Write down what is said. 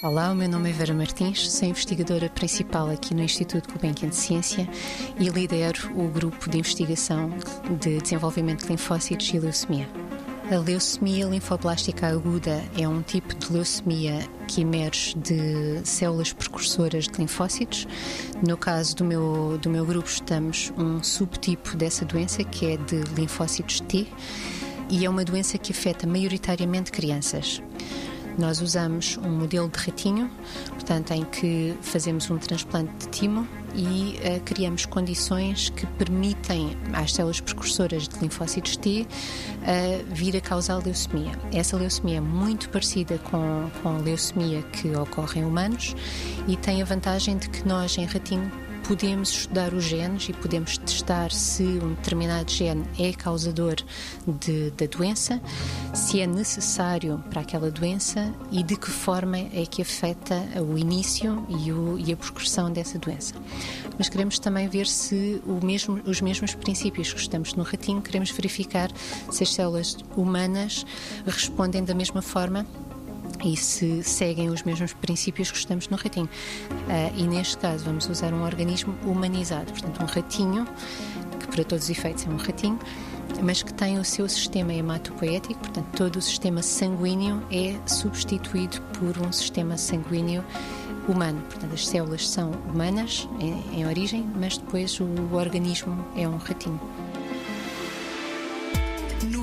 Olá, o meu nome é Vera Martins, sou investigadora principal aqui no Instituto Gulbenkian de Ciência e lidero o grupo de investigação de desenvolvimento de linfócitos e leucemia. A leucemia linfoblástica aguda é um tipo de leucemia que emerge de células precursoras de linfócitos. No caso do meu, do meu grupo, estamos um subtipo dessa doença que é de linfócitos T e é uma doença que afeta maioritariamente crianças. Nós usamos um modelo de ratinho, portanto, em que fazemos um transplante de timo e uh, criamos condições que permitem às células precursoras de linfócitos T uh, vir a causar leucemia. Essa leucemia é muito parecida com, com a leucemia que ocorre em humanos e tem a vantagem de que nós, em ratinho, podemos estudar os genes e podemos testar se um determinado gene é causador de, da doença, se é necessário para aquela doença e de que forma é que afeta o início e, o, e a progressão dessa doença. Mas queremos também ver se mesmo, os mesmos princípios que estamos no ratinho, queremos verificar se as células humanas respondem da mesma forma e se seguem os mesmos princípios que estamos no ratinho. Uh, e neste caso vamos usar um organismo humanizado, portanto um ratinho, que para todos os efeitos é um ratinho, mas que tem o seu sistema hematopoético, portanto todo o sistema sanguíneo é substituído por um sistema sanguíneo humano. Portanto, as células são humanas em, em origem, mas depois o, organismo é um ratinho.